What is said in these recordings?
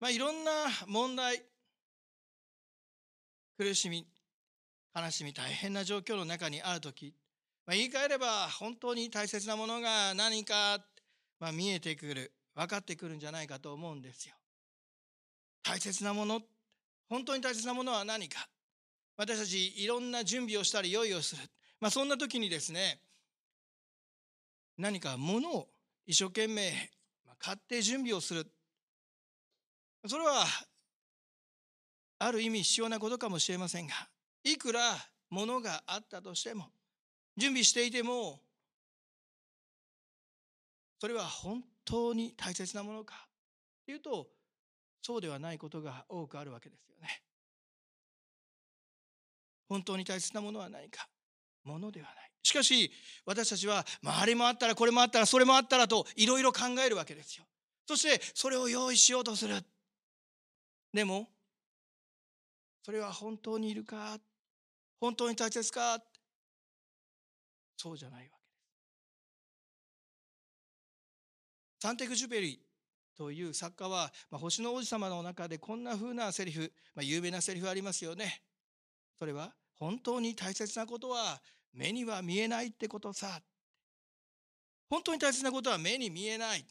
まあ、いろんな問題。苦しみ悲しみ大変な状況の中にある時、まあ、言い換えれば本当に大切なものが何か、まあ、見えてくる分かってくるんじゃないかと思うんですよ。大切なもの本当に大切なものは何か。私たちいろんな準備をしたり用意をする、まあ、そんな時にですね何かものを一生懸命買って準備をする。それはある意味必要なことかもしれませんがいくらものがあったとしても準備していてもそれは本当に大切なものかというとそうではないことが多くあるわけですよね。本当に大切なものは何かものではない。しかし私たちは、まあ、あれもあったらこれもあったらそれもあったらといろいろ考えるわけですよ。そしてそれを用意しようとする。でもそれは本当にいるか？本当に大切か？そうじゃないわけです。サンテグ・ジュベリという作家は、まあ、星の王子様の中でこんな風なセリフ、まあ、有名なセリフありますよね。それは本当に大切なことは目には見えないってことさ。本当に大切なことは目に見えない。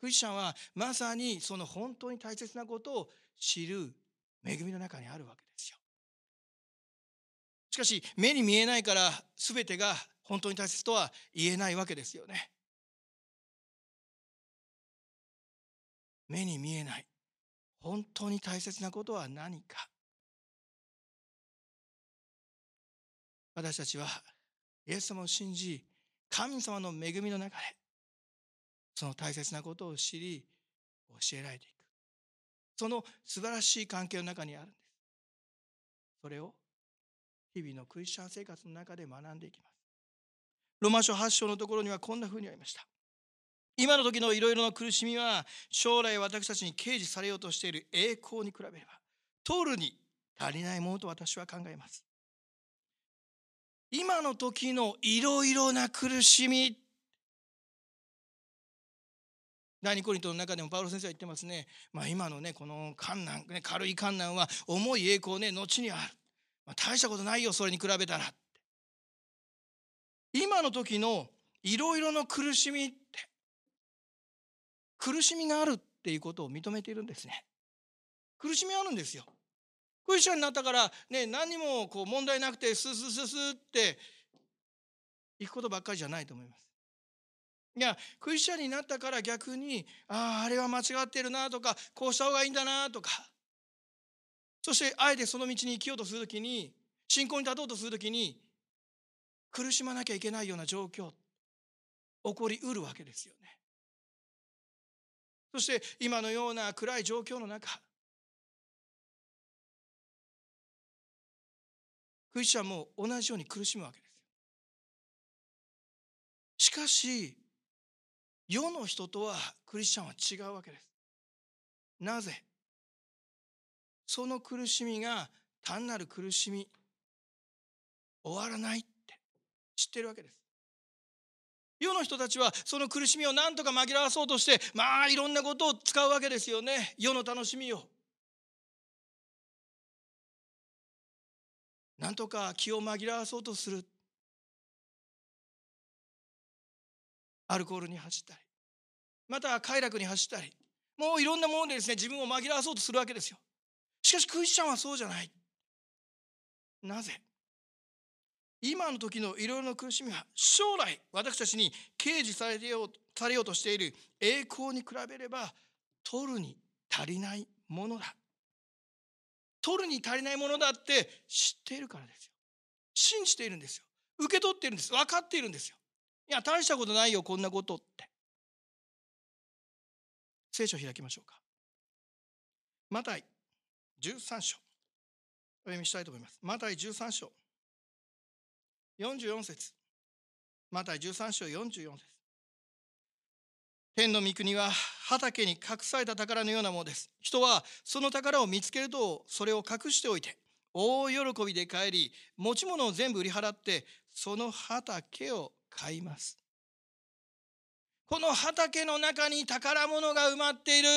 クリスチャンはまさにその本当に大切なことを知る恵みの中にあるわけですよ。しかし目に見えないから全てが本当に大切とは言えないわけですよね。目に見えない本当に大切なことは何か私たちはイエス様を信じ神様の恵みの中でその大切なことを知り教えられていく。その素晴らしい関係の中にあるんです。それを日々のクリスチャン生活の中で学んでいきます。ロマ書8章のところにはこんなふうにありました。今の時のいろいろな苦しみは将来私たちに掲示されようとしている栄光に比べれば取るに足りないものと私は考えます。今の時のいろいろな苦しみ第二コリントの中でもパウロ先生は言ってますね、まあ、今のねこの観難、ね、軽い観難は重い栄光ね後にある、まあ、大したことないよそれに比べたら。今の時のいろいろな苦しみって苦しみがあるっていうことを認めているんですね。苦しみあるんですよ。クリスチャンになったからね何もこう問題なくてスースースースーっていくことばっかりじゃないと思います。いやクリスチャンになったから逆にあああれは間違ってるなとかこうした方がいいんだなとかそしてあえてその道に生きようとするときに信仰に立とうとするときに苦しまなきゃいけないような状況起こりうるわけですよね。そして今のような暗い状況の中クリスチャンも同じように苦しむわけです。しかし世の人とはクリスチャンは違うわけです。なぜ？その苦しみが単なる苦しみ終わらないって知ってるわけです。世の人たちはその苦しみを何とか紛らわそうとしてまあいろんなことを使うわけですよね世の楽しみを。なんとか気を紛らわそうとするアルコールに走ったりまた快楽に走ったりもういろんなものでですね自分を紛らわそうとするわけですよ。しかしクリスチャンはそうじゃない。なぜ？今の時のいろいろな苦しみは将来私たちに掲示されようされようとしている栄光に比べれば取るに足りないものだ。取るに足りないものだって知っているからですよ。信じているんですよ。受け取っているんです。分かっているんですよ。いや大したことないよこんなことって。聖書を開きましょうか。マタイ13章。お読みしたいと思います。マタイ13章。44節。マタイ13章44節。天の御国は畑に隠された宝のようなものです。人はその宝を見つけるとそれを隠しておいて大喜びで帰り持ち物を全部売り払ってその畑を買います。この畑の中に宝物が埋まっている。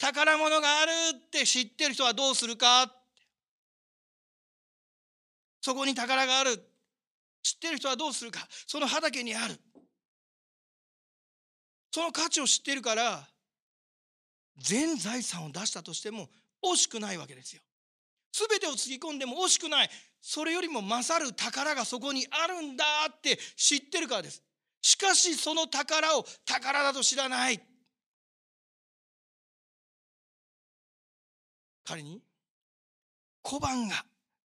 宝物があるって知ってる人はどうするか。そこに宝がある。知ってる人はどうするか。その畑にある。その価値を知ってるから全財産を出したとしても惜しくないわけですよ。全てをつぎ込んでも惜しくない。それよりも勝る宝がそこにあるんだって知ってるからです。しかしその宝を宝だと知らない。仮に小判が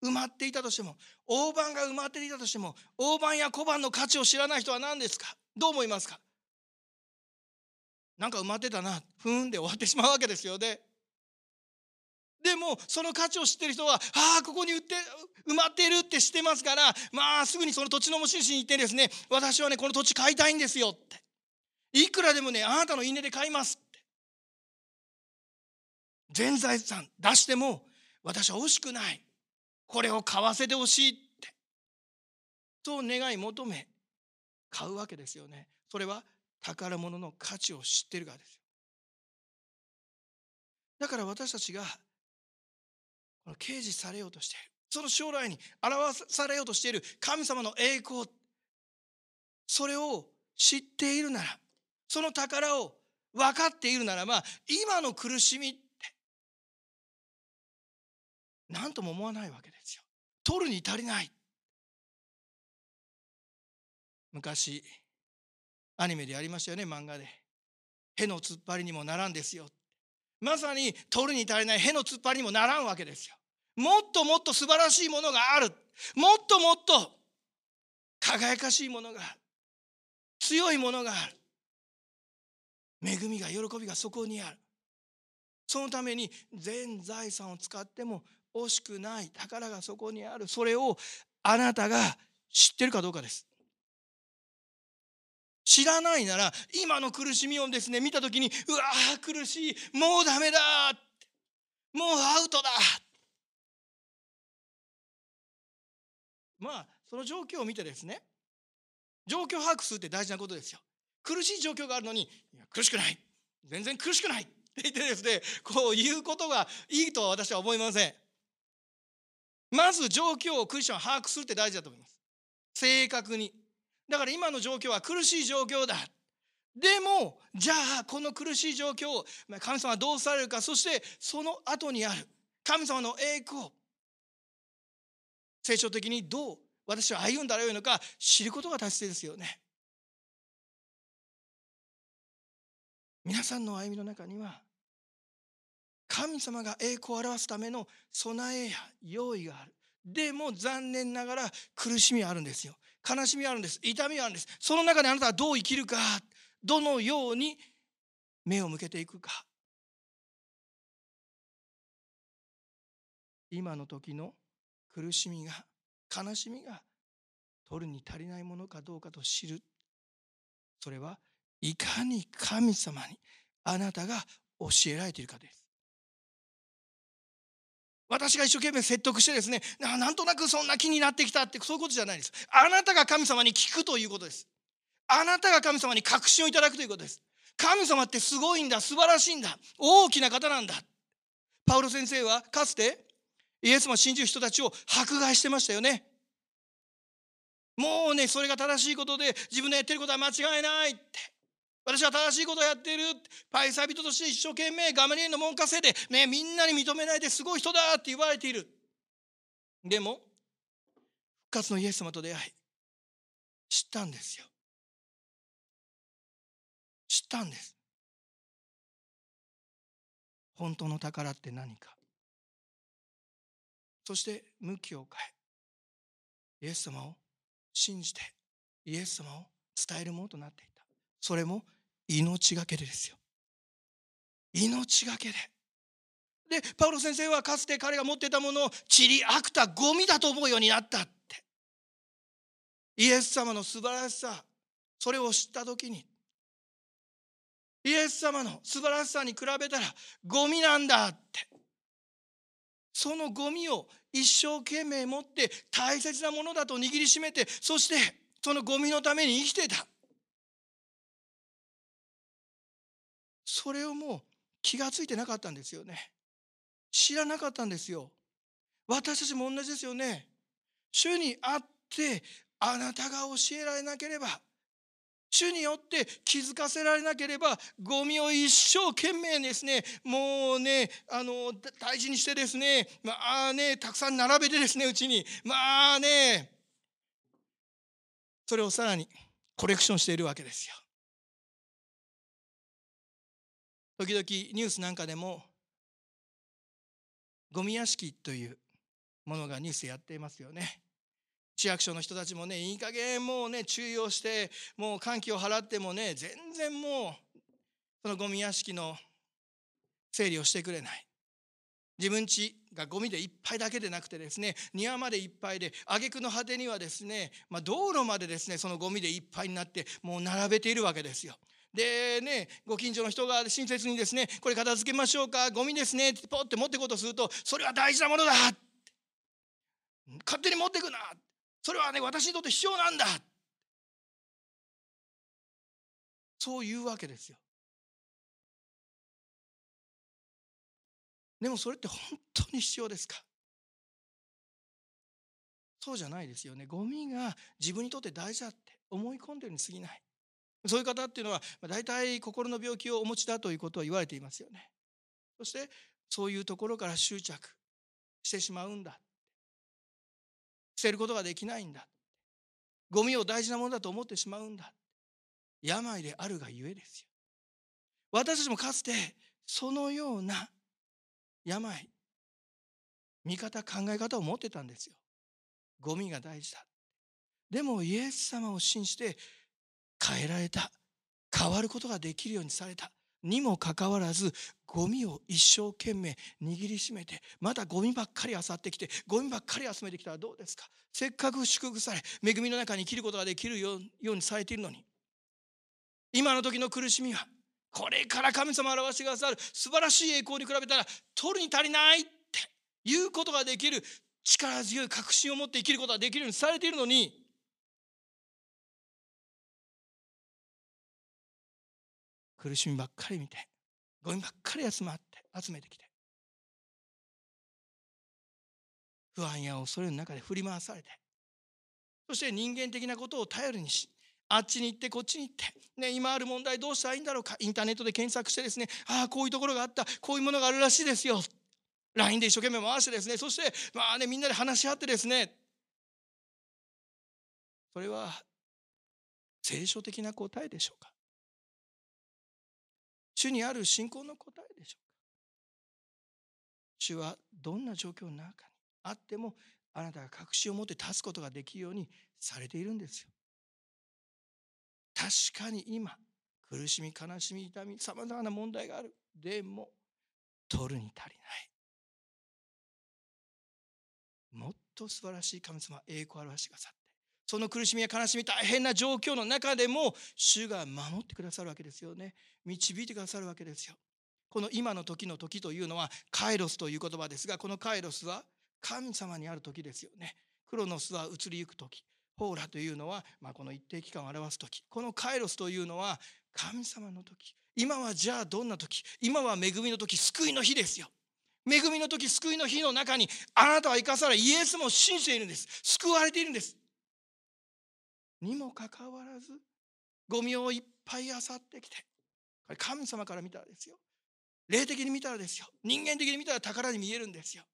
埋まっていたとしても大判が埋まっていたとしても大判や小判の価値を知らない人は何ですか？どう思いますか？なんか埋まってたなふーんで終わってしまうわけですよね。でもその価値を知ってる人はああここに売って埋まってるって知ってますからまあすぐにその土地の持ち主に言ってですね私はねこの土地買いたいんですよって。いくらでもねあなたの稲で買いますって。全財産出しても私は惜しくない。これを買わせてほしいって。そう願い求め買うわけですよね。それは宝物の価値を知ってるからですよ。だから私たちが掲示されようとしている。その将来に表されようとしている神様の栄光。それを知っているならその宝を分かっているならば今の苦しみって何とも思わないわけですよ。取るに足りない。昔アニメでやりましたよね漫画で。への突っ張りにもならんですよ。まさに取るに足りないへの突っ張りにもならんわけですよ。もっともっと素晴らしいものがある。もっともっと輝かしいものがある。強いものがある。恵みが喜びがそこにある。そのために全財産を使っても惜しくない。宝がそこにある。それをあなたが知ってるかどうかです。知らないなら今の苦しみをですね見た時にうわー苦しい。もうダメだもうアウトだまあその状況を見てですね状況把握するって大事なことですよ。苦しい状況があるのにいや苦しくない。全然苦しくない。って言ってですねこう言うことがいいとは私は思いません。まず状況をクリスチャンは把握するって大事だと思います。正確に。だから今の状況は苦しい状況だ。でもじゃあこの苦しい状況を神様はどうされるかそしてその後にある神様の栄光聖書的にどう私は歩んだらよいのか知ることが大切ですよね。皆さんの歩みの中には神様が栄光を表すための備えや用意がある。でも残念ながら苦しみはあるんですよ。悲しみはあるんです。痛みはあるんです。その中であなたはどう生きるか、どのように目を向けていくか。今の時の苦しみが悲しみが取るに足りないものかどうかと知る。それはいかに神様にあなたが教えられているかです。私が一生懸命説得してですねなんとなくそんな気になってきたってそういうことじゃないです。あなたが神様に聞くということです。あなたが神様に確信をいただくということです。神様ってすごいんだ素晴らしいんだ大きな方なんだ。パウロ先生はかつてイエス様信じる人たちを迫害してましたよね。もうね、それが正しいことで自分のやってることは間違いないって。私は正しいことをやっている。パイサビトとして一生懸命ガマリエの門下生で、ね、みんなに認めないですごい人だって言われている。でも、復活のイエス様と出会い、知ったんですよ。知ったんです。本当の宝って何か？そして向きを変えイエス様を信じてイエス様を伝えるものとなっていた。それも命がけでですよ。命がけで。でパウロ先生はかつて彼が持ってたものを散りあくたゴミだと思うようになったって。イエス様の素晴らしさそれを知った時にイエス様の素晴らしさに比べたらゴミなんだって。そのゴミを一生懸命持って大切なものだと握りしめてそしてそのゴミのために生きてた。それをもう気がついてなかったんですよね。知らなかったんですよ。私たちも同じですよね。主にあってあなたが教えられなければ主によって気づかせられなければゴミを一生懸命ですねもうねあの大事にしてですねまあねたくさん並べてですねうちにまあねそれをさらにコレクションしているわけですよ。時々ニュースなんかでもゴミ屋敷というものがニュースやっていますよね。市役所の人たちもねいい加減もうね注意をしてもう換気を払ってもね全然もうそのゴミ屋敷の整理をしてくれない。自分家がゴミでいっぱいだけでなくてですね庭までいっぱいで挙句の果てにはですね、まあ、道路までですねそのゴミでいっぱいになってもう並べているわけですよ。でねご近所の人が親切にですねこれ片付けましょうかゴミですねってポッて持っていこうとするとそれは大事なものだ勝手に持ってくなそれはね私にとって必要なんだ。そういうわけですよ。でもそれって本当に必要ですか？そうじゃないですよね。ゴミが自分にとって大事だって思い込んでるに過ぎない。そういう方っていうのは大体心の病気をお持ちだということを言われていますよね。そしてそういうところから執着してしまうんだ。捨てることができないんだ。ゴミを大事なものだと思ってしまうんだ。病であるがゆえですよ。私たちもかつてそのような病見方考え方を持ってたんですよ。ゴミが大事だ。でもイエス様を信じて変えられた。変わることができるようにされた。にもかかわらずゴミを一生懸命握りしめてまたゴミばっかり漁ってきてゴミばっかり集めてきたらどうですか？せっかく祝福され恵みの中に生きることができるようにされているのに。今の時の苦しみはこれから神様を表してくださる素晴らしい栄光に比べたら取るに足りないっていうことができる力強い確信を持って生きることができるようにされているのに苦しみばっかり見てゴミばっかり集まって集めてきて不安や恐れの中で振り回されてそして人間的なことを頼りにしあっちに行ってこっちに行って、ね、今ある問題どうしたらいいんだろうかインターネットで検索してですねああこういうところがあったこういうものがあるらしいですよ LINE で一生懸命回してですねそしてまあねみんなで話し合ってですねそれは聖書的な答えでしょうか？主にある信仰の答えでしょうか？主はどんな状況の中にあってもあなたが確信を持って立つことができるようにされているんですよ。確かに今苦しみ悲しみ痛みさまざまな問題がある。でも取るに足りない。もっと素晴らしい神様栄光を表してくださっその苦しみや悲しみ大変な状況の中でも主が守ってくださるわけですよね。導いてくださるわけですよ。この今の時の時というのはカイロスという言葉ですがこのカイロスは神様にある時ですよね。クロノスは移りゆく時。ホーラというのは、まあ、この一定期間を表す時。このカイロスというのは神様の時。今はじゃあどんな時？今は恵みの時救いの日ですよ。恵みの時救いの日の中にあなたは生かされイエスも信じているんです。救われているんです。にもかかわらずゴミをいっぱい漁ってきて神様から見たらですよ。霊的に見たらですよ。人間的に見たら宝に見えるんですよ。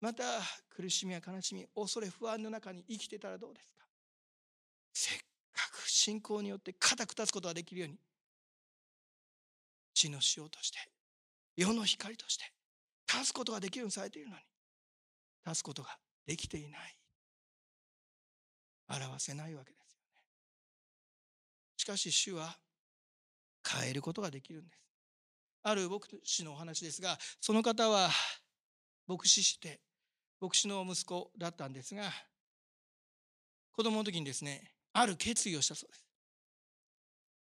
また苦しみや悲しみ恐れ不安の中に生きてたらどうですか？せっかく信仰によって固く立つことができるように地の塩として世の光として立つことができるようにされているのに立つことができていない。表せないわけですよね。しかし主は変えることができるんです。ある牧師のお話ですが、その方は牧師して、牧師の息子だったんですが、子供の時にですね、ある決意をしたそうです。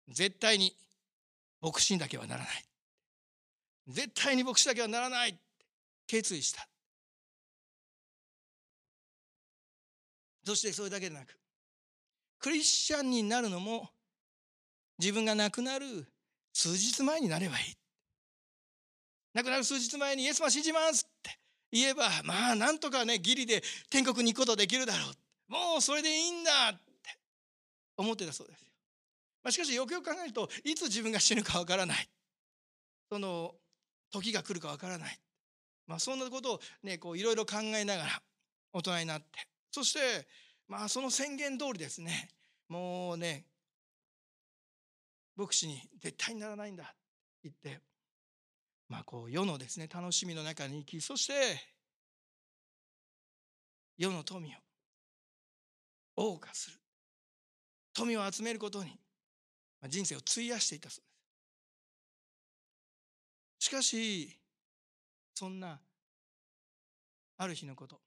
絶対に牧師にだけはならない。絶対に牧師だけはならないって決意した。そしてそれだけでなくクリスチャンになるのも自分が亡くなる数日前になればいい。亡くなる数日前にイエス様信じますって言えば、まあなんとかね、ギリで天国に行くことできるだろう。もうそれでいいんだって思ってたそうですよ。まあ、しかしよくよく考えると、いつ自分が死ぬかわからない。その時が来るかわからない。まあそんなことをね、こういろいろ考えながら大人になって、そして、まあその宣言通りですね、もうね、牧師に絶対にならないんだって言って、まあこう世のですね、楽しみの中に生き、そして世の富を謳歌する。富を集めることに人生を費やしていたそうです。しかし、そんなある日のこと、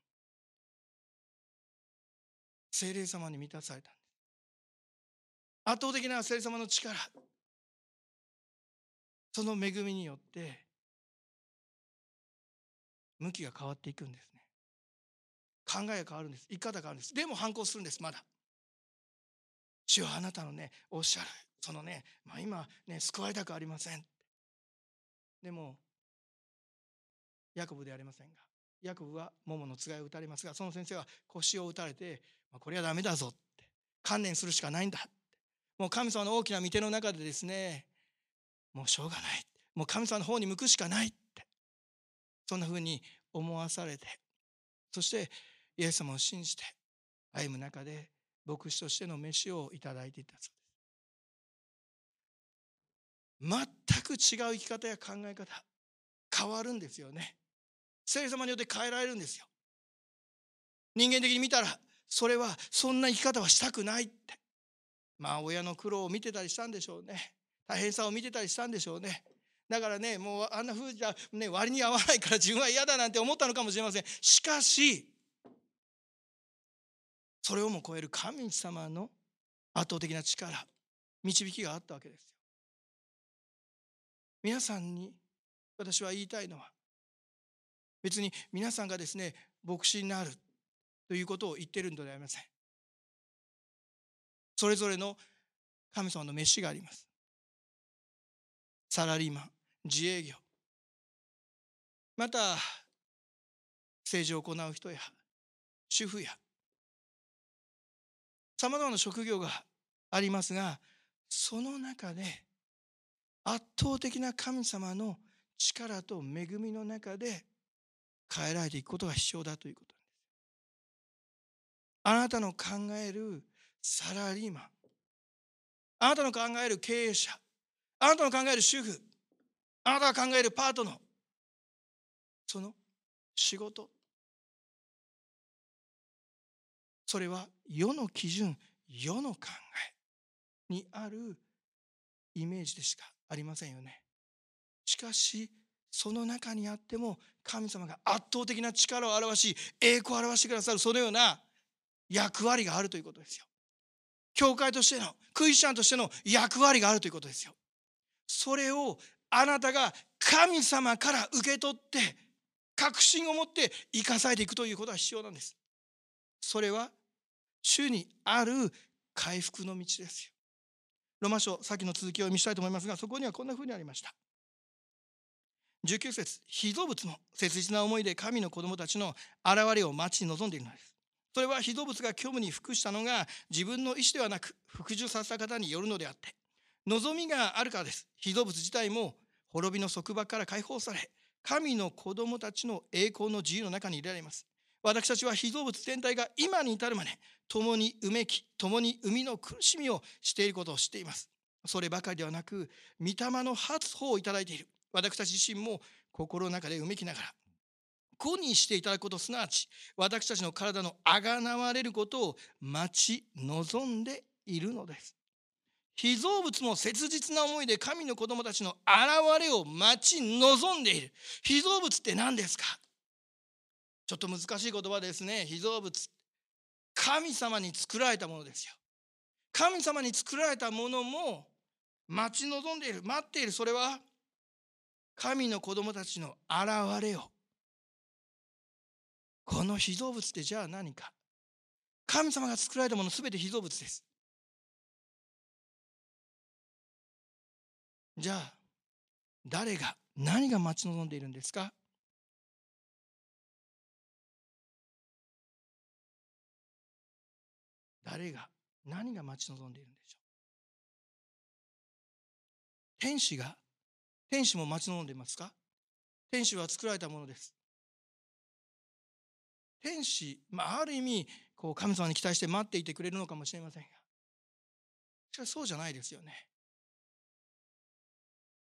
精霊様に満たされたんです。圧倒的な聖霊様の力。その恵みによって向きが変わっていくんですね。考えが変わるんです。生き方が変わるんです。でも反抗するんですまだ。主はあなたのねおっしゃるそのね、まあ、今ね救われたくありません。でもヤコブではありませんがヤコブは桃のつがいを打たれますがその先生は腰を打たれて、これはダメだぞって。観念するしかないんだもう神様の大きな御手の中でですねもうしょうがないもう神様の方に向くしかないって。そんなふうに思わされて。そしてイエス様を信じて歩む中で牧師としての飯をいただいていたそうです。全く違う生き方や考え方。変わるんですよね。聖霊様によって変えられるんですよ。人間的に見たらそれはそんな生き方はしたくないって。まあ親の苦労を見てたりしたんでしょうね。大変さを見てたりしたんでしょうね。だからねもうあんな風じゃ、ね、割に合わないから自分は嫌だなんて思ったのかもしれません。しかしそれをも超える神様の圧倒的な力導きがあったわけですよ。皆さんに私は言いたいのは別に皆さんがですね牧師になるということを言ってるんではありません。それぞれの神様の飯があります。サラリーマン自営業。また政治を行う人や主婦や。さまざまな職業がありますがその中で圧倒的な神様の力と恵みの中で変えられていくことが必要だということ。あなたの考えるサラリーマン。あなたの考える経営者。あなたの考える主婦。あなたが考えるパートナー。その仕事。それは世の基準世の考えにあるイメージでしかありませんよね。しかしその中にあっても神様が圧倒的な力を表し栄光を表してくださるそのような役割があるということですよ。教会としてのクリスチャンとしての役割があるということですよ。それをあなたが神様から受け取って確信を持って生かされていくということが必要なんです。それは主にある回復の道ですよ。ロマ書さっきの続きを見したいと思いますがそこにはこんなふうにありました。19節被造物も切実な思いで神の子供たちの現れを待ち望んでいるのです。それは被造物が虚無に服したのが自分の意思ではなく服従させた方によるのであって望みがあるからです。被造物自体も滅びの束縛から解放され神の子供たちの栄光の自由の中に入れられます。私たちは被造物全体が今に至るまで共にうめき共に生みの苦しみをしていることを知っています。そればかりではなく御霊の発歩をいただいている。私たち自身も心の中でうめきながら子にしていただくことすなわち私たちの体のあがなわれることを待ち望んでいるのです。被造物も切実な思いで神の子供たちの現れを待ち望んでいる。被造物って何ですか？ちょっと難しい言葉ですね。被造物神様に作られたものですよ。神様に作られたものも待ち望んでいる。待っている。それは神の子供たちの現れをこの被造物ってじゃあ何か？神様が作られたもの全て被造物です。じゃあ誰が何が待ち望んでいるんですか？誰が何が待ち望んでいるんでしょう？天使が天使も待ち望んでいますか？天使は作られたものです。天使、まあ、ある意味こう神様に期待して待っていてくれるのかもしれませんが。しかしそうじゃないですよね。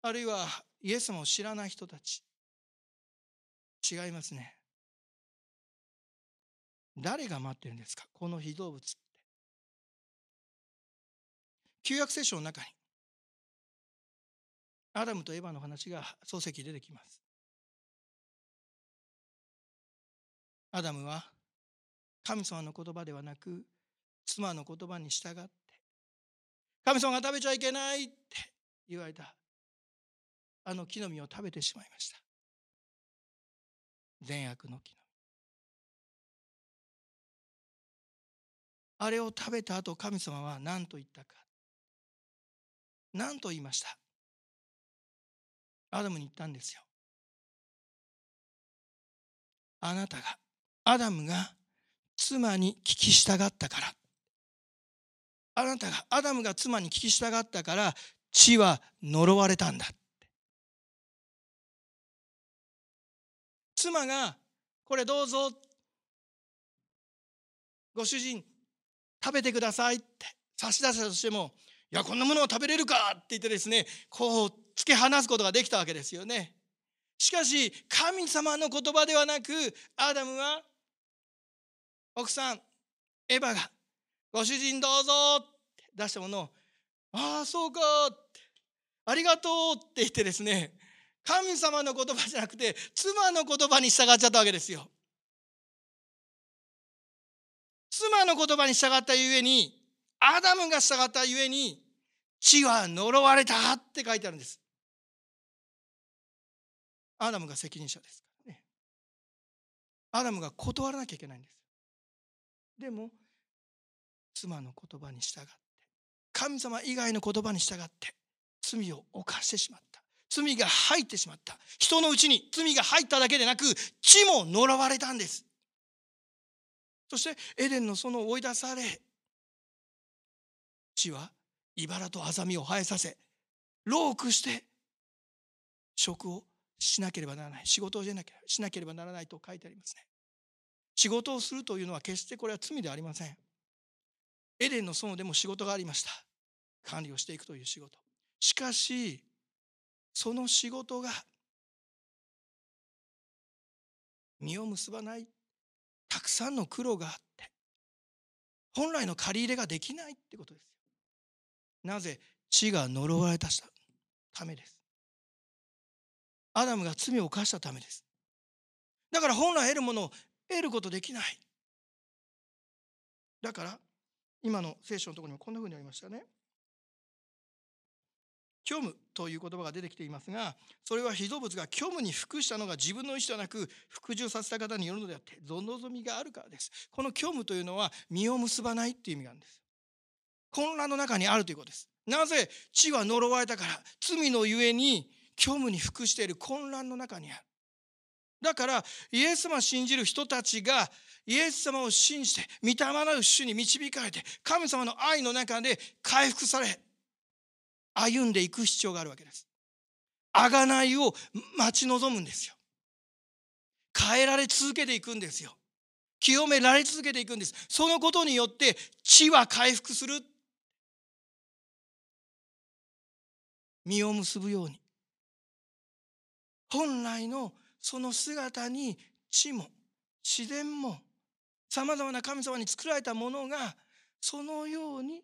あるいはイエス様を知らない人たち。違いますね。誰が待ってるんですか？この非動物って。旧約聖書の中にアダムとエヴァの話が漱石出てきます。アダムは神様の言葉ではなく妻の言葉に従って神様が食べちゃいけないって言われた。あの木の実を食べてしまいました。善悪の木の実。あれを食べた後神様は何と言ったか。何と言いました。アダムに言ったんですよ。あなたがアダムが妻に聞き従ったから。あなたがアダムが妻に聞き従ったから地は呪われたんだ妻がこれどうぞ。ご主人食べてくださいって。差し出したとしてもいやこんなものを食べれるかって言ってですねこう突き放すことができたわけですよね。しかし神様の言葉ではなくアダムは奥さんエヴァが「ご主人どうぞ」って出したものを「ああそうか」って「ありがとう」って言ってですね神様の言葉じゃなくて妻の言葉に従っちゃったわけですよ。妻の言葉に従ったゆえにアダムが従ったゆえに地は呪われたって書いてあるんです。アダムが責任者ですからね。アダムが断らなきゃいけないんです。でも妻の言葉に従って神様以外の言葉に従って罪を犯してしまった。罪が入ってしまった。人のうちに罪が入っただけでなく地も呪われたんです。そしてエデンの園を追い出され地は茨とアザミを生えさせロークして職をしなければならない。仕事をしなければならないと書いてありますね。仕事をするというのは決してこれは罪ではありません。エデンの園でも仕事がありました。管理をしていくという仕事。しかし、その仕事が実を結ばない、たくさんの苦労があって、本来の借り入れができないってことですよ。なぜ地が呪われたためです。アダムが罪を犯したためです。だから本来得るものを得ることできない。だから、今の聖書のところにもこんなふうにありましたね。虚無という言葉が出てきていますが、それは被造物が虚無に服したのが自分の意思ではなく、服従させた方によるのであって、ぞ望みがあるからです。この虚無というのは、実を結ばないっていう意味があるんです。混乱の中にあるということです。なぜ地は呪われたから、罪のゆえに虚無に服している混乱の中にある。だからイエス様を信じる人たちがイエス様を信じて御霊なる主に導かれて神様の愛の中で回復され歩んでいく必要があるわけです。贖いを待ち望むんですよ。変えられ続けていくんですよ。清められ続けていくんです。そのことによって地は回復する。実を結ぶように。本来のその姿に地も自然もさまざまな神様に作られたものがそのように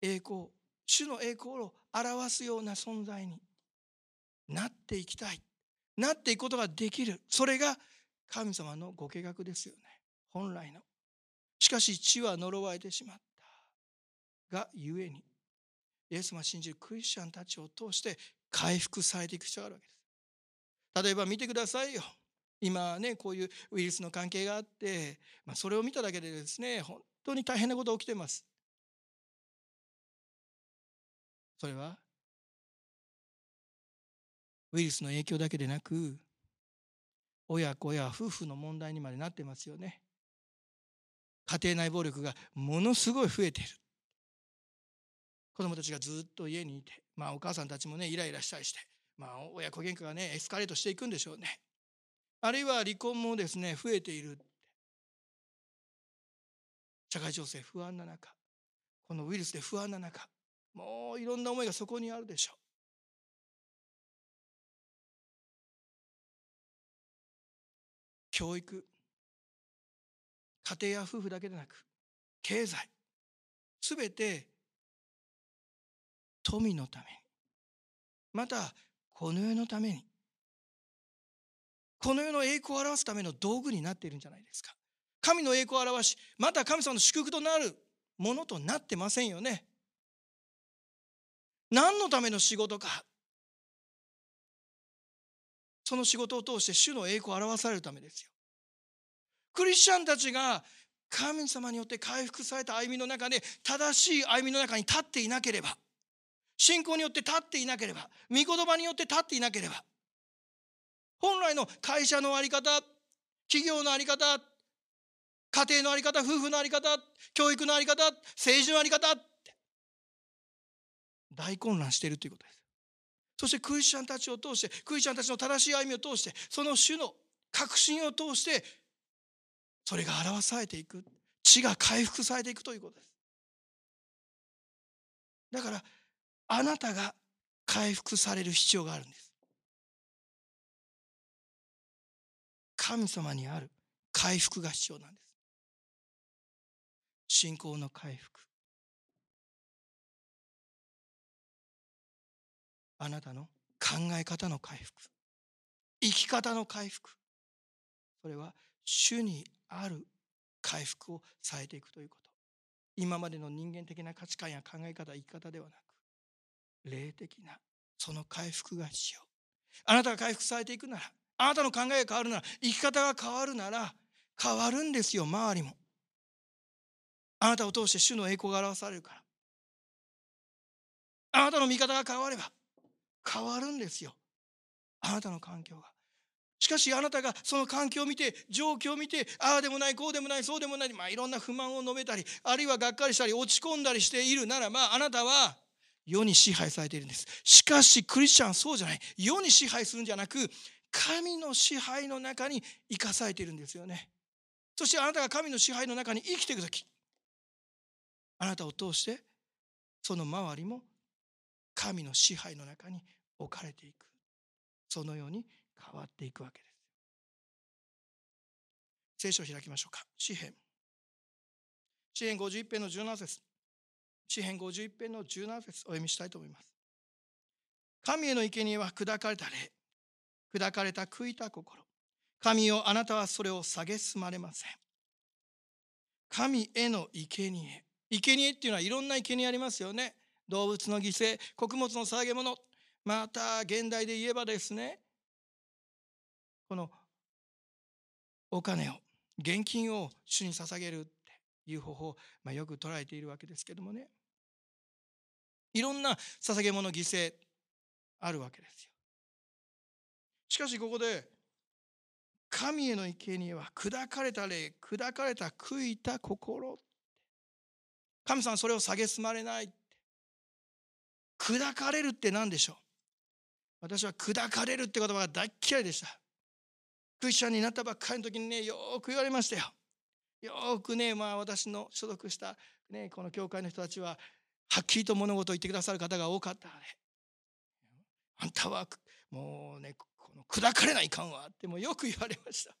栄光主の栄光を表すような存在になっていきたい。なっていくことができる。それが神様のご計画ですよね。本来の。しかし地は呪われてしまった。がゆえにイエス様を信じるクリスチャンたちを通して回復されていく必要があるわけです。例えば見てくださいよ。今ねこういうウイルスの関係があって、まあ、それを見ただけでですね本当に大変なことが起きてます。それはウイルスの影響だけでなく親子や夫婦の問題にまでなってますよね。家庭内暴力がものすごい増えている。子供たちがずっと家にいてまあお母さんたちもねイライラしたりしてまあ親子喧嘩がねエスカレートしていくんでしょうね。あるいは離婚もですね増えている。社会情勢不安な中このウイルスで不安な中もういろんな思いがそこにあるでしょう。教育家庭や夫婦だけでなく経済すべて富のために。またこの世のために。この世の栄光を表すための道具になっているんじゃないですか。神の栄光を表しまた神様の祝福となるものとなってませんよね。何のための仕事か。その仕事を通して主の栄光を表されるためですよ。クリスチャンたちが神様によって回復された歩みの中で正しい歩みの中に立っていなければ信仰によって立っていなければ御言葉によって立っていなければ本来の会社の在り方企業の在り方家庭の在り方夫婦の在り方教育の在り方政治の在り方大混乱しているということです。そしてクリスチャンたちを通してクリスチャンたちの正しい歩みを通してその種の確信を通してそれが表されていく。血が回復されていくということです。だからあなたが回復される必要があるんです。神様にある回復が必要なんです。信仰の回復。あなたの考え方の回復。生き方の回復。それは主にある回復をされていくということ。今までの人間的な価値観や考え方生き方ではなく霊的なその回復が必要。あなたが回復されていくならあなたの考えが変わるなら生き方が変わるなら変わるんですよ周りも。あなたを通して主の栄光が表されるから。あなたの見方が変われば変わるんですよ。あなたの環境が。しかしあなたがその環境を見て状況を見てああでもないこうでもないそうでもない、まあ、いろんな不満を述べたりあるいはがっかりしたり落ち込んだりしているならばあなたは世に支配されているんです。しかしクリスチャンはそうじゃない。世に支配するんじゃなく神の支配の中に生かされているんですよね。そしてあなたが神の支配の中に生きていく時あなたを通してその周りも神の支配の中に置かれていく。そのように変わっていくわけです。聖書を開きましょうか。詩篇。詩篇51編の17節。詩篇51編の17節お読みしたいと思います。神への生贄は砕かれた霊砕かれた悔いた心神よあなたはそれを蔑まれません。神への生贄生贄っていうのはいろんな生贄ありますよね。動物の犠牲穀物の捧げ物また現代で言えばですねこのお金を現金を主に捧げるいう方法を、まあ、よく捉えているわけですけどもね。いろんな捧げ物犠牲あるわけですよ。しかしここで神への生贄は砕かれた霊砕かれた悔いた心神様それを蔑まれない砕かれるって何でしょう？私は砕かれるって言葉が大嫌いでした。クリスチャンになったばっかりの時にねよく言われましたよ。よくねまあ私の所属したねこの教会の人たちははっきりと物事を言ってくださる方が多かったのであんたはもうねこの砕かれないかんわってもよく言われました。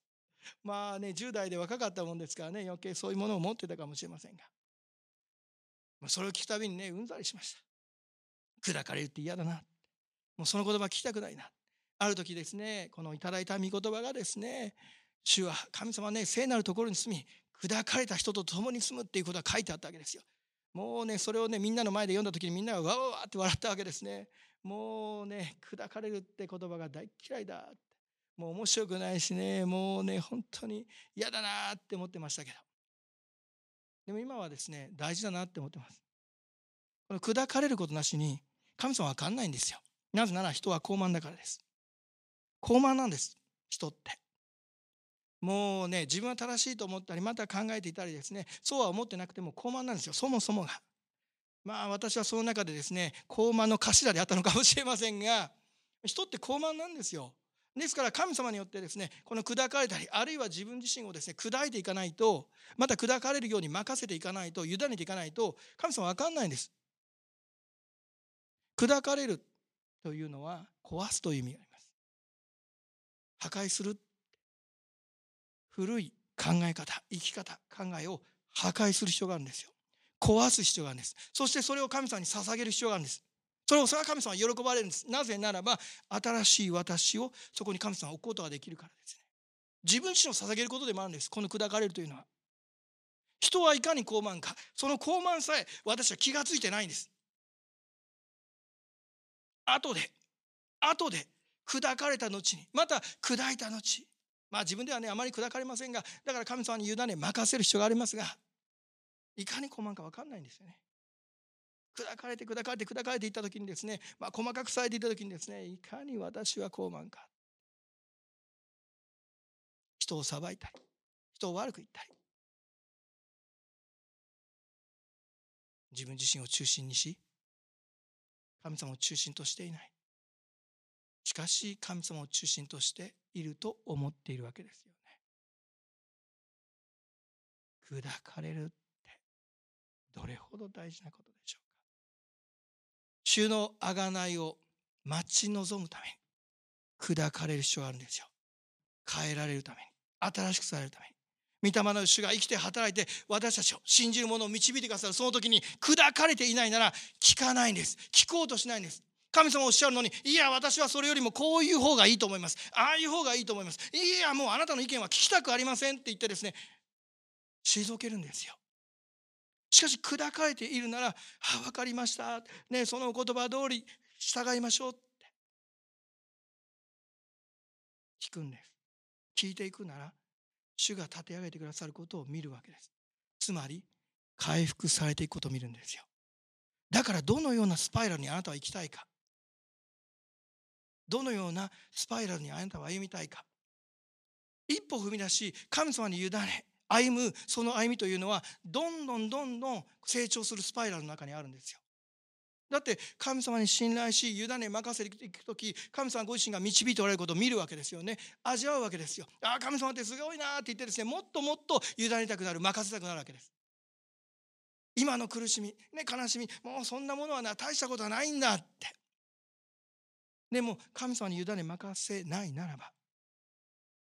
まあね10代で若かったもんですからね余計そういうものを持ってたかもしれませんが。それを聞くたびにねうんざりしました。砕かれるって嫌だな。もうその言葉聞きたくないな。ある時ですねこのいただいた御言葉がですね主は神様ね聖なるところに住み砕かれた人と共に住むっていうことが書いてあったわけですよ。もうねそれをねみんなの前で読んだ時にみんながわわわって笑ったわけですね。もうね砕かれるって言葉が大嫌いだもう面白くないしね。もうね本当に嫌だなって思ってましたけど。でも今はですね大事だなって思ってます。この砕かれることなしに神様は分かんないんですよ。なぜなら人は傲慢だからです。高慢なんです。人って。もうね自分は正しいと思ったりまた考えていたりですねそうは思ってなくても高慢なんですよそもそもが。まあ私はその中でですね高慢の頭であったのかもしれませんが人って高慢なんですよ。ですから神様によってですねこの砕かれたりあるいは自分自身をですね砕いていかないとまた砕かれるように任せていかないと委ねていかないと神様は分かんないんです。砕かれるというのは壊すという意味があります。破壊する古い考え方生き方考えを破壊する必要があるんですよ。壊す必要があるんです。そしてそれを神様に捧げる必要があるんです。それを神様は喜ばれるんです。なぜならば新しい私をそこに神様は置くことができるからですね。自分自身を捧げることでもあるんです。この砕かれるというのは。人はいかに高慢か。その高慢さえ私は気が付いてないんです。後で後で砕かれた後にまた砕いた後まあ自分ではねあまり砕かれませんがだから神様に委ね任せる必要がありますがいかに高慢か分かんないんですよね。砕かれて砕かれて砕かれていった時にですね、まあ、細かくされていった時にですねいかに私は高慢か。人を裁いたり人を悪く言ったり自分自身を中心にし神様を中心としていない。しかし神様を中心としていると思っているわけですよね。砕かれるってどれほど大事なことでしょうか。主の贖いを待ち望むために砕かれる必要があるんですよ。変えられるために新しくされるために。御霊の主が生きて働いて私たちを信じる者を導いてくださるその時に砕かれていないなら聞かないんです。聞こうとしないんです。神様おっしゃるのにいや私はそれよりもこういう方がいいと思います。ああいう方がいいと思います。いやもうあなたの意見は聞きたくありませんって言ってですね退けるんですよ。しかし砕かれているなら「あ分かりました」ねそのお言葉通り従いましょうって。聞くんです。聞いていくなら主が立て上げてくださることを見るわけです。つまり回復されていくことを見るんですよ。だからどのようなスパイラルにあなたは行きたいか。どのようなスパイラルにあなたは歩みたいか。一歩踏み出し神様に委ね歩むその歩みというのはどんどんどんどん成長するスパイラルの中にあるんですよ。だって神様に信頼し委ね任せていく時神様ご自身が導いておられることを見るわけですよね。味わうわけですよ。ああ神様ってすごいなって言ってですねもっともっと委ねたくなる任せたくなるわけです。今の苦しみ、ね、悲しみもうそんなものはな大したことはないんだって。でも神様に委ね任せないならば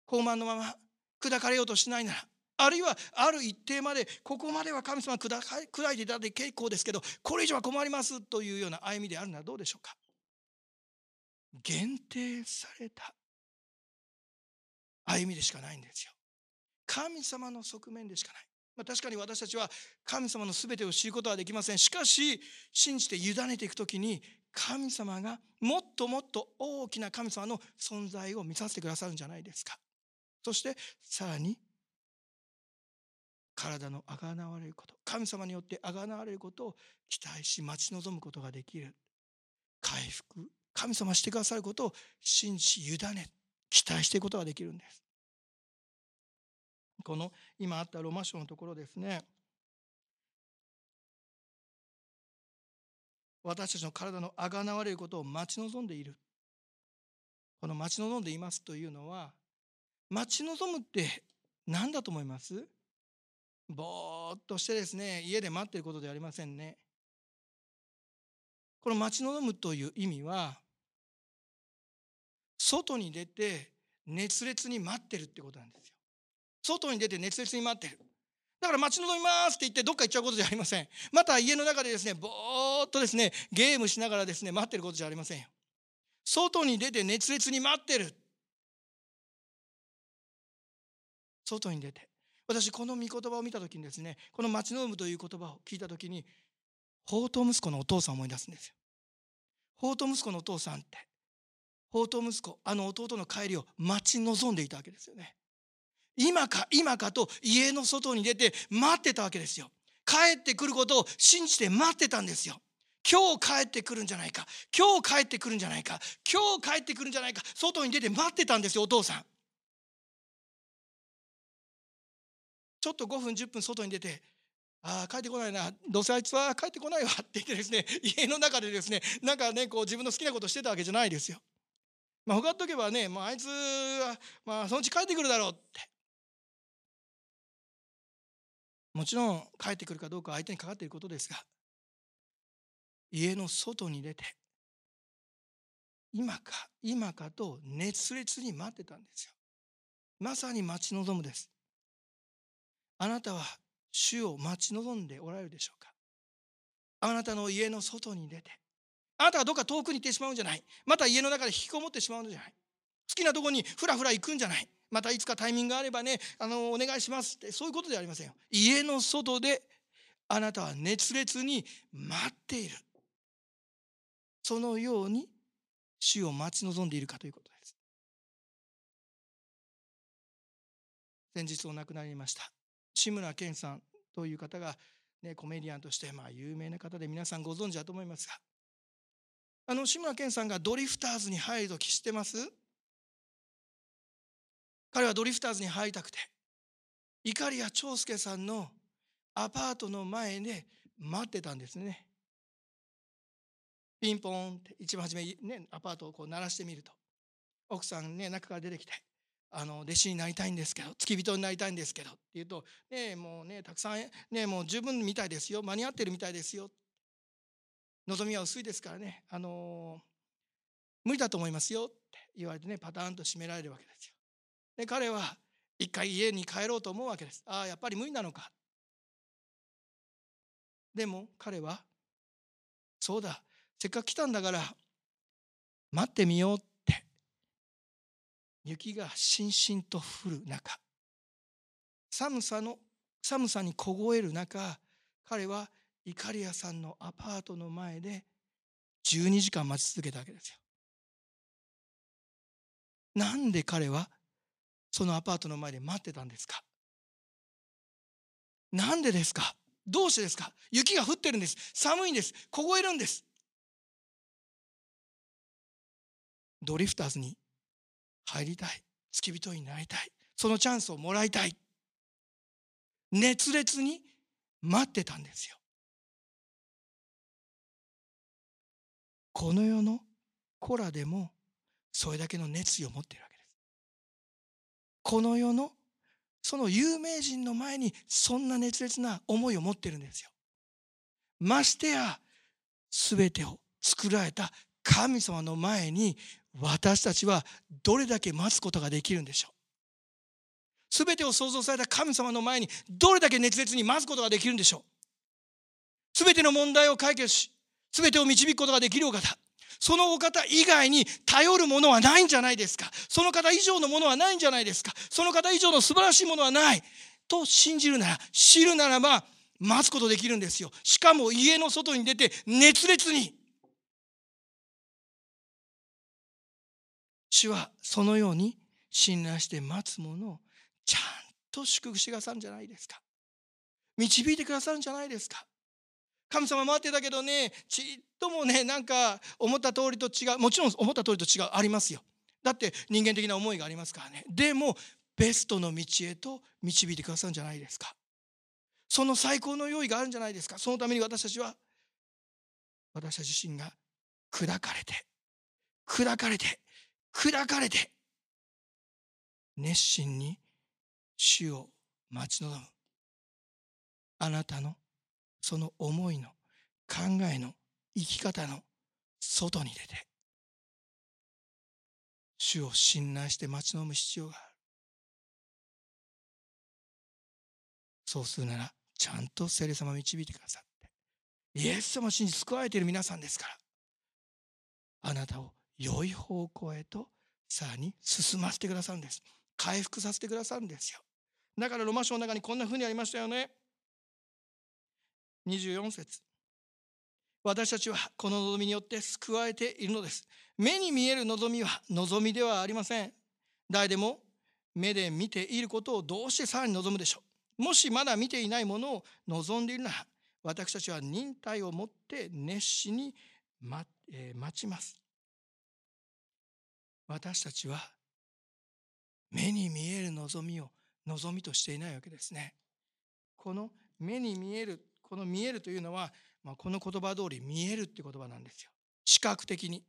高慢のまま砕かれようとしないならあるいはある一定までここまでは神様砕砕いていただいて結構ですけどこれ以上は困りますというような歩みであるならどうでしょうか？限定された歩みでしかないんですよ。神様の側面でしかない、まあ、確かに私たちは神様の全てを知ることはできません。しかし信じて委ねていく時に神様がもっともっと大きな神様の存在を見させてくださるんじゃないですか。そしてさらに体のあがなわれること。神様によってあがなわれることを期待し待ち望むことができる。回復。神様してくださることを信じ委ね期待していくことができるんです。この今あったロマ書のところですね。私たちの体のあがなわれることを待ち望んでいる。この待ち望んでいますというのは待ち望むって何だと思います？ぼーっとしてですね家で待ってることではありませんね。この待ち望むという意味は外に出て熱烈に待ってるってことなんですよ。外に出て熱烈に待ってる。だから待ち望みますって言ってどっか行っちゃうことじゃありませんまた家の中でですねぼーっとですねゲームしながらですね待ってることじゃありませんよ外に出て熱烈に待ってる外に出て私この御言葉を見た時にですねこの「待ち望む」という言葉を聞いた時に法と息子のお父さんを思い出すんですよ。法と息子のお父さんって法と息子あの弟の帰りを待ち望んでいたわけですよね。今か今かと家の外に出て待ってたわけですよ。帰ってくることを信じて待ってたんですよ。今日帰ってくるんじゃないか。今日帰ってくるんじゃないか。今日帰ってくるんじゃないか。外に出て待ってたんですよお父さん。ちょっと5分10分外に出てああ帰ってこないな。どうせあいつは帰ってこないわ。って言ってですね家の中でですねなんかねこう自分の好きなことしてたわけじゃないですよ。まあ、他っとけばねもうあいつは、まあ、そのうち帰ってくるだろうって。もちろん帰ってくるかどうか相手にかかっていることですが家の外に出て今か今かと熱烈に待ってたんですよ。まさに待ち望むです。あなたは主を待ち望んでおられるでしょうか？あなたの家の外に出てあなたがどっか遠くに行ってしまうんじゃない。また家の中で引きこもってしまうんじゃない。好きなとこにふらふら行くんじゃない。またいつかタイミングがあればねあのお願いしますってそういうことではありませんよ。家の外であなたは熱烈に待っている。そのように主を待ち望んでいるかということです。先日お亡くなりました志村けんさんという方が、ね、コメディアンとしてまあ有名な方で皆さんご存知だと思いますがあの志村けんさんがドリフターズに入る時知ってます？彼はドリフターズに入りたくて碇谷長介さんのアパートの前で待ってたんですね。ピンポンって一番初めねアパートをこう鳴らしてみると奥さんね中から出てきてあの弟子になりたいんですけど付き人になりたいんですけどって言うとねもうねたくさんねもう十分みたいですよ。間に合ってるみたいですよ。望みは薄いですからね。あの無理だと思いますよって言われてねパターンと締められるわけですよ。で彼は一回家に帰ろうと思うわけです。ああやっぱり無理なのか。でも彼はそうだせっかく来たんだから待ってみようって雪がしんしんと降る中寒さの寒さに凍える中彼はイカリアさんのアパートの前で12時間待ち続けたわけですよ。なんで彼はそのアパートの前で待ってたんですか？なんでですか？どうしてですか？雪が降ってるんです。寒いんです。凍えるんです。ドリフターズに入りたい。付き人になりたい。そのチャンスをもらいたい。熱烈に待ってたんですよ。この世の子らでもそれだけの熱意を持っているわこの世のその有名人の前にそんな熱烈な思いを持ってるんですよ。ましてや全てを作られた神様の前に私たちはどれだけ待つことができるんでしょう。全てを創造された神様の前にどれだけ熱烈に待つことができるんでしょう。全ての問題を解決し全てを導くことができるお方。そのお方以外に頼るものはないんじゃないですか。その方以上のものはないんじゃないですか。その方以上の素晴らしいものはない。と信じるなら知るならば待つことできるんですよ。しかも家の外に出て熱烈に。主はそのように信頼して待つ者をちゃんと祝福してくださるんじゃないですか。導いてくださるんじゃないですか。神様待ってたけどねちっともねなんか思った通りと違う。もちろん思った通りと違うありますよ。だって人間的な思いがありますからね。でもベストの道へと導いてくださるんじゃないですか。その最高の用意があるんじゃないですか。そのために私たちは私たち自身が砕かれて砕かれて砕かれて熱心に主を待ち望む。あなたのその思いの考えの生き方の外に出て主を信頼して待ち望む必要がある。そうするならちゃんと聖霊様を導いてくださってイエス様を信じ救われている皆さんですからあなたを良い方向へとさらに進ませてくださるんです。回復させてくださるんですよ。だからロマ書の中にこんなふうにありましたよね。24節。私たちはこの望みによって救われているのです。目に見える望みは望みではありません。誰でも目で見ていることをどうしてさらに望むでしょう。もしまだ見ていないものを望んでいるなら私たちは忍耐をもって熱心に待,、え、待ちます。私たちは目に見える望みを望みとしていないわけですね。この目に見えるこの見えるというのは、まあ、この言葉通り見えるって言葉なんですよ。視覚的に。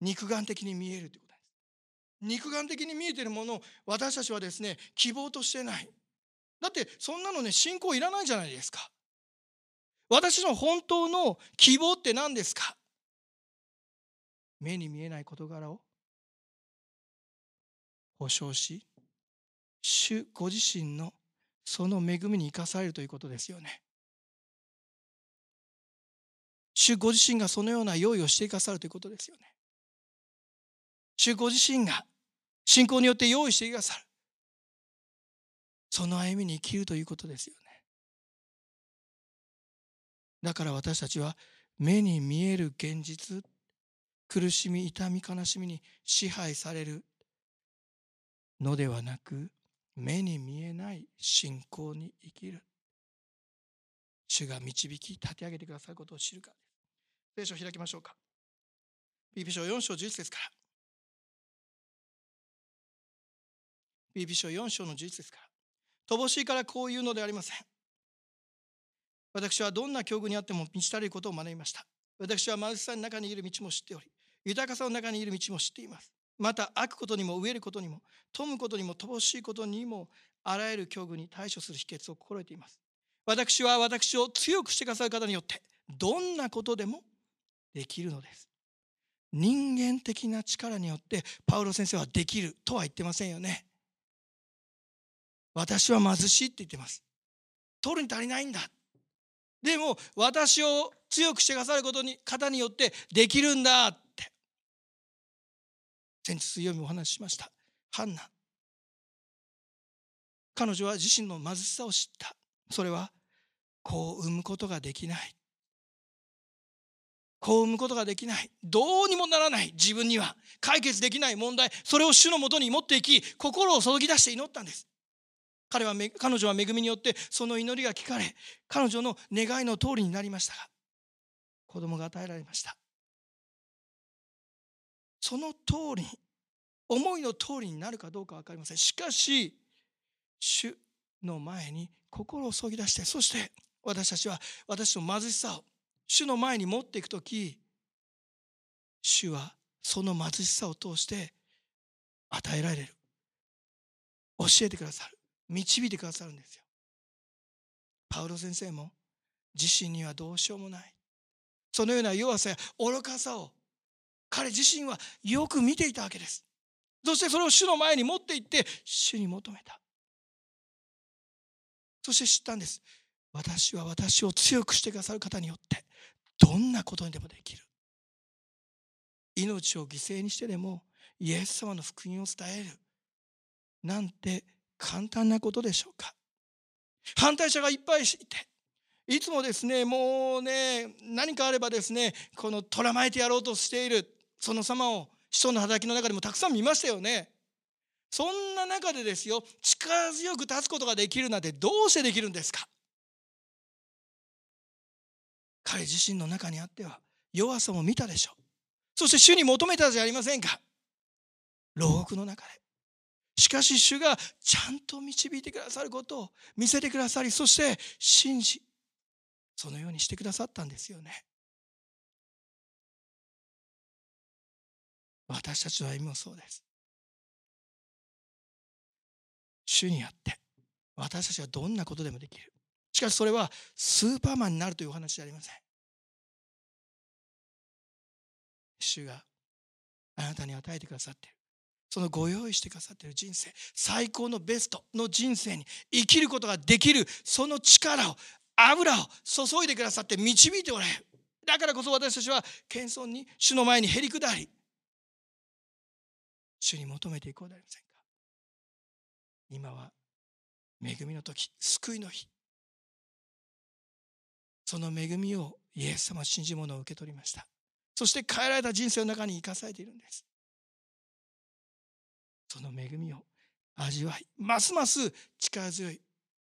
肉眼的に見えるということです。肉眼的に見えているものを私たちはですね希望としてない。だってそんなのね信仰いらないじゃないですか。私の本当の希望って何ですか？目に見えない事柄を。保証し主ご自身のその恵みに生かされるということですよね。主ご自身がそのような用意をしてくださるということですよね。主ご自身が信仰によって用意してくださる。その歩みに生きるということですよね。だから私たちは目に見える現実、苦しみ、痛み、悲しみに支配されるのではなく、目に見えない信仰に生きる。主が導き、立て上げてくださることを知るか聖書を開きましょうか。ピーピ書4章11節から。ピーピ書4章の11節から。乏しいからこういうのでありません。私はどんな境遇にあっても満ち足りることを学びました。私は貧しさの中にいる道も知っており、豊かさの中にいる道も知っています。また、悪ことにも飢えることにも、富むことにも乏しいことにも、あらゆる境遇に対処する秘訣を心得ています。私は私を強くしてくださる方によって、どんなことでもできるのです。人間的な力によってパウロ先生はできるとは言ってませんよね。私は貧しいって言ってます。取るに足りないんだ。でも私を強くしてくださることに方によってできるんだって先日水曜日お話ししましたハンナ彼女は自身の貧しさを知ったそれは子を産むことができない子を産むことができない。どうにもならない。自分には。解決できない問題。それを主のもとに持っていき心を注ぎ出して祈ったんです。彼は彼女は恵みによってその祈りが聞かれ彼女の願いの通りになりましたが子供が与えられました。その通り思いの通りになるかどうか分かりません。しかし主の前に心をそぎ出してそして私たちは私の貧しさを主の前に持っていく時主はその貧しさを通して与えられる教えてくださる導いてくださるんですよ。パウロ先生も自身にはどうしようもない。そのような弱さや愚かさを彼自身はよく見ていたわけです。そしてそれを主の前に持って行って主に求めた。そして知ったんです。私は私を強くしてくださる方によってどんなことにでもできる。命を犠牲にしてでもイエス様の福音を伝える。なんて簡単なことでしょうか反対者がいっぱいいていつもですねもうね何かあればですねこのとらまえてやろうとしているその様を人の働きの中でもたくさん見ましたよねそんな中でですよ力強く立つことができるなんてどうしてできるんですか彼自身の中にあっては弱さも見たでしょう。そして主に求めたじゃありませんか。牢獄の中で。しかし主がちゃんと導いてくださることを見せてくださりそして信じそのようにしてくださったんですよね。私たちの歩みもそうです。主にあって私たちはどんなことでもできる。しかしそれはスーパーマンになるというお話じゃありません。主があなたに与えてくださっている。そのご用意してくださっている人生。最高のベストの人生に生きることができる。その力を油を注いでくださって導いておられる。だからこそ私たちは謙遜に主の前にへり下り。主に求めていこうではありませんか。今は恵みの時救いの日。その恵みをイエス様信じ物を受け取りました。そして変えられた人生の中に生かされているんです。その恵みを味わいますます力強い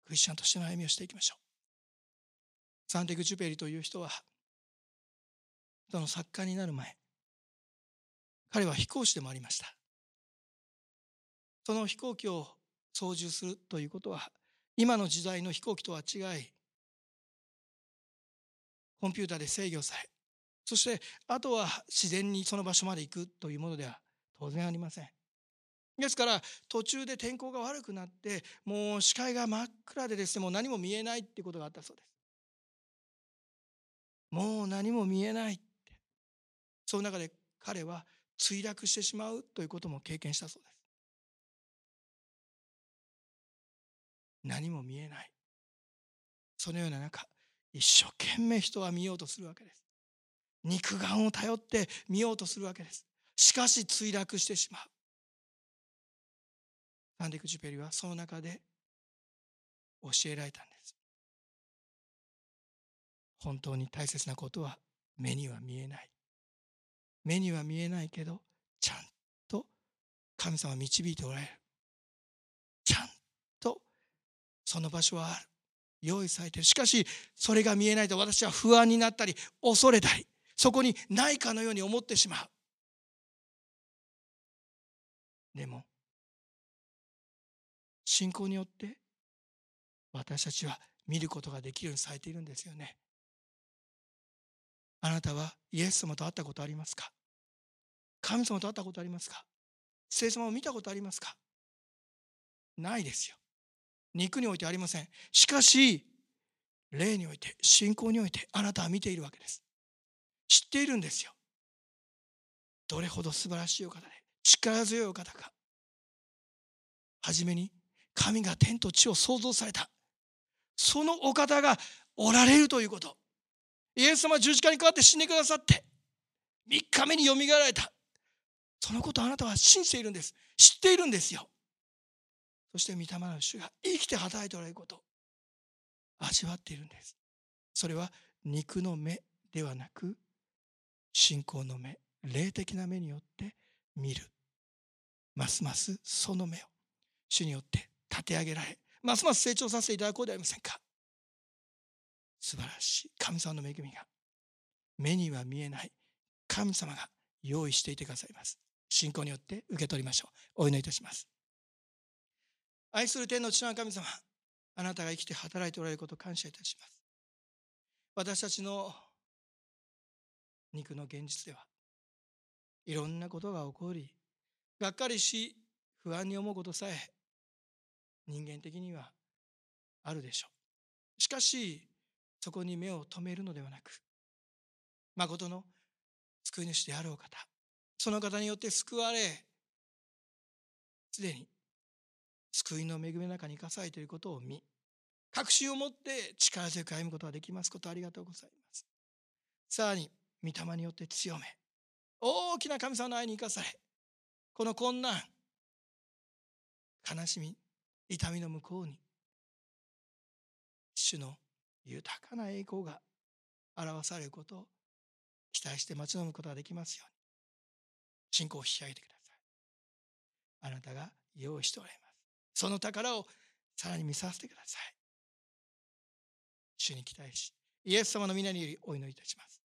クリスチャンとしての歩みをしていきましょう。サンテグ・チュペリという人はその作家になる前彼は飛行士でもありました。その飛行機を操縦するということは今の時代の飛行機とは違いコンピューターで制御されそしてあとは自然にその場所まで行くというものでは当然ありません。ですから途中で天候が悪くなってもう視界が真っ暗でですねもう何も見えないっていうことがあったそうです。もう何も見えないって。その中で彼は墜落してしまうということも経験したそうです。何も見えない。そのような中一生懸命人は見ようとするわけです。肉眼を頼って見ようとするわけです。しかし墜落してしまう。サンディク・ジュペリは？その中で教えられたんです。本当に大切なことは目には見えない。目には見えないけどちゃんと神様は導いておられる。ちゃんとその場所はある。用意されている。しかしそれが見えないと私は不安になったり恐れたりそこにないかのように思ってしまう。でも信仰によって私たちは見ることができるようにされているんですよね。あなたはイエス様と会ったことありますか？神様と会ったことありますか？聖様を見たことありますか？ないですよ。肉においてありません。しかし霊において信仰においてあなたは見ているわけです。知っているんですよ。どれほど素晴らしいお方で力強いお方か。初めに神が天と地を創造された。そのお方がおられるということ。イエス様十字架にかかって死んでくださって3日目によみがえられた。そのことをあなたは信じているんです。知っているんですよ。そして御霊の主が生きて働いておられること味わっているんです。それは肉の目ではなく信仰の目霊的な目によって見る。ますますその目を主によって立て上げられますます成長させていただこうではありませんか。素晴らしい。神様の恵みが目には見えない神様が用意していてくださいます。信仰によって受け取りましょう。お祈りいたします。愛する天の父の神様あなたが生きて働いておられることを感謝いたします。私たちの肉の現実ではいろんなことが起こりがっかりし不安に思うことさえ人間的にはあるでしょう。しかしそこに目を留めるのではなく誠の救い主であるお方その方によって救われすでに救いの恵みの中に生かされていることを見確信を持って力強く歩むことができますことありがとうございます。さらに御霊によって強め大きな神様の愛に生かされこの困難悲しみ痛みの向こうに主の豊かな栄光が表されることを期待して待ち望むことができますように信仰を引き上げてください。あなたが用意しておられます。その宝をさらに見させてください。主に期待しイエス様の皆によりお祈りいたします。